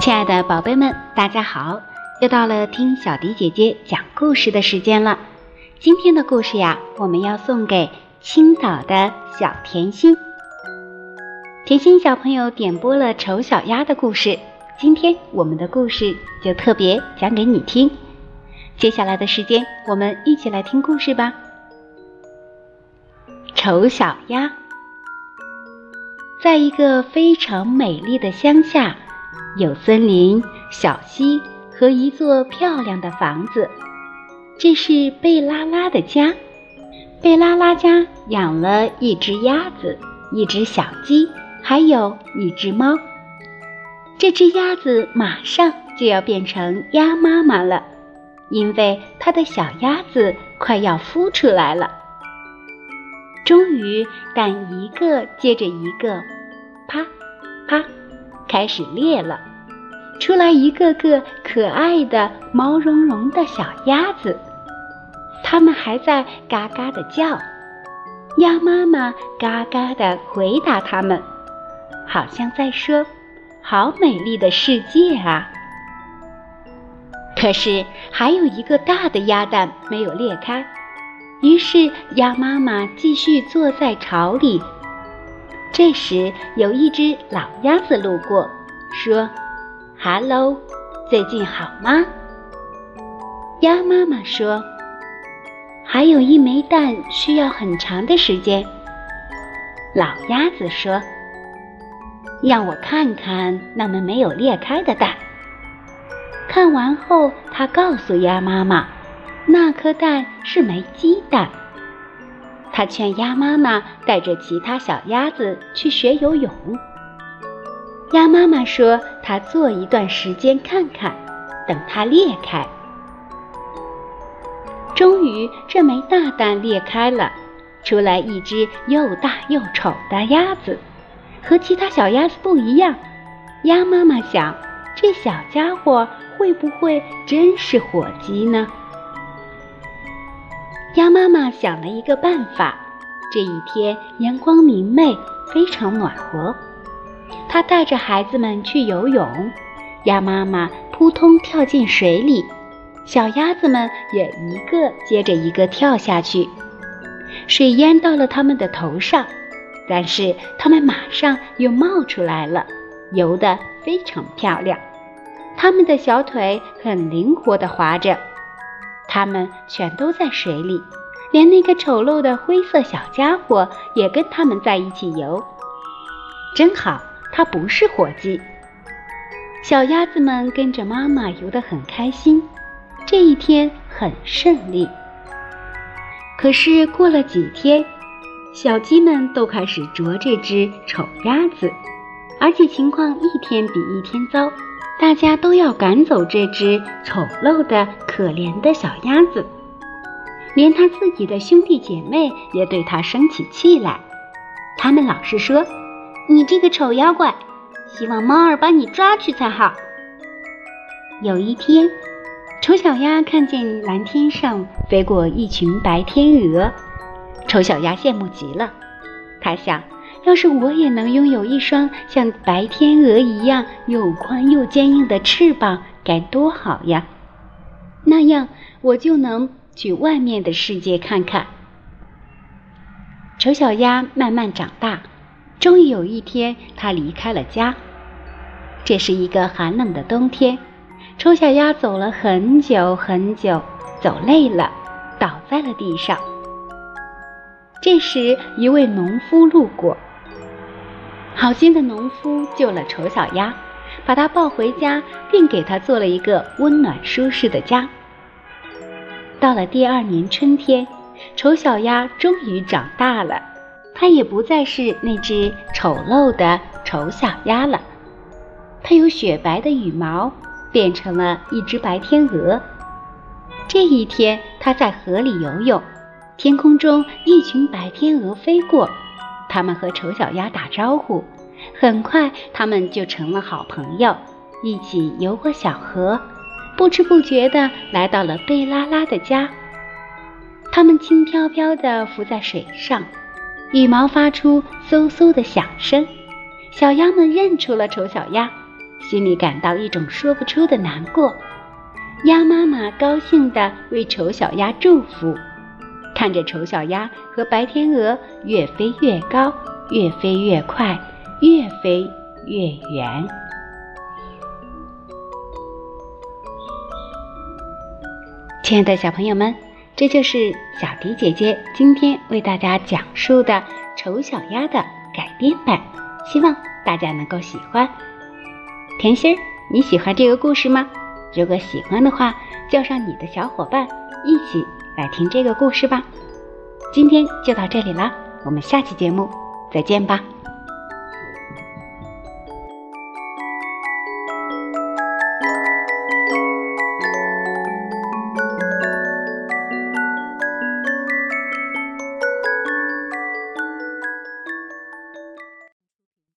亲爱的宝贝们，大家好！又到了听小迪姐姐讲故事的时间了。今天的故事呀，我们要送给青岛的小甜心。甜心小朋友点播了丑小鸭的故事，今天我们的故事就特别讲给你听。接下来的时间，我们一起来听故事吧。丑小鸭，在一个非常美丽的乡下。有森林、小溪和一座漂亮的房子，这是贝拉拉的家。贝拉拉家养了一只鸭子、一只小鸡，还有一只猫。这只鸭子马上就要变成鸭妈妈了，因为它的小鸭子快要孵出来了。终于，蛋一个接着一个，啪，啪。开始裂了，出来一个个可爱的毛茸茸的小鸭子，它们还在嘎嘎的叫，鸭妈妈嘎嘎的回答它们，好像在说：“好美丽的世界啊！”可是还有一个大的鸭蛋没有裂开，于是鸭妈妈继续坐在巢里。这时，有一只老鸭子路过，说哈喽，最近好吗？”鸭妈妈说：“还有一枚蛋需要很长的时间。”老鸭子说：“让我看看那枚没有裂开的蛋。”看完后，他告诉鸭妈妈：“那颗蛋是枚鸡蛋。”他劝鸭妈妈带着其他小鸭子去学游泳。鸭妈妈说：“她坐一段时间看看，等它裂开。”终于，这枚大蛋裂开了，出来一只又大又丑的鸭子，和其他小鸭子不一样。鸭妈妈想：这小家伙会不会真是火鸡呢？鸭妈妈想了一个办法。这一天阳光明媚，非常暖和。她带着孩子们去游泳，鸭妈妈扑通跳进水里，小鸭子们也一个接着一个跳下去。水淹到了它们的头上，但是它们马上又冒出来了，游得非常漂亮。它们的小腿很灵活地划着，它们全都在水里。连那个丑陋的灰色小家伙也跟他们在一起游，真好，它不是火鸡。小鸭子们跟着妈妈游得很开心，这一天很顺利。可是过了几天，小鸡们都开始啄这只丑鸭子，而且情况一天比一天糟，大家都要赶走这只丑陋的、可怜的小鸭子。连他自己的兄弟姐妹也对他生起气来，他们老是说：“你这个丑妖怪，希望猫儿把你抓去才好。”有一天，丑小鸭看见蓝天上飞过一群白天鹅，丑小鸭羡慕极了。他想，要是我也能拥有一双像白天鹅一样又宽又坚硬的翅膀，该多好呀！那样我就能。去外面的世界看看。丑小鸭慢慢长大，终于有一天，它离开了家。这是一个寒冷的冬天，丑小鸭走了很久很久，走累了，倒在了地上。这时，一位农夫路过，好心的农夫救了丑小鸭，把它抱回家，并给它做了一个温暖舒适的家。到了第二年春天，丑小鸭终于长大了，它也不再是那只丑陋的丑小鸭了。它有雪白的羽毛，变成了一只白天鹅。这一天，它在河里游泳，天空中一群白天鹅飞过，它们和丑小鸭打招呼。很快，它们就成了好朋友，一起游过小河。不知不觉地来到了贝拉拉的家。它们轻飘飘地浮在水上，羽毛发出嗖嗖的响声。小鸭们认出了丑小鸭，心里感到一种说不出的难过。鸭妈妈高兴地为丑小鸭祝福，看着丑小鸭和白天鹅越飞越高，越飞越快，越飞越远。亲爱的小朋友们，这就是小迪姐姐今天为大家讲述的《丑小鸭》的改编版，希望大家能够喜欢。甜心儿，你喜欢这个故事吗？如果喜欢的话，叫上你的小伙伴一起来听这个故事吧。今天就到这里了，我们下期节目再见吧。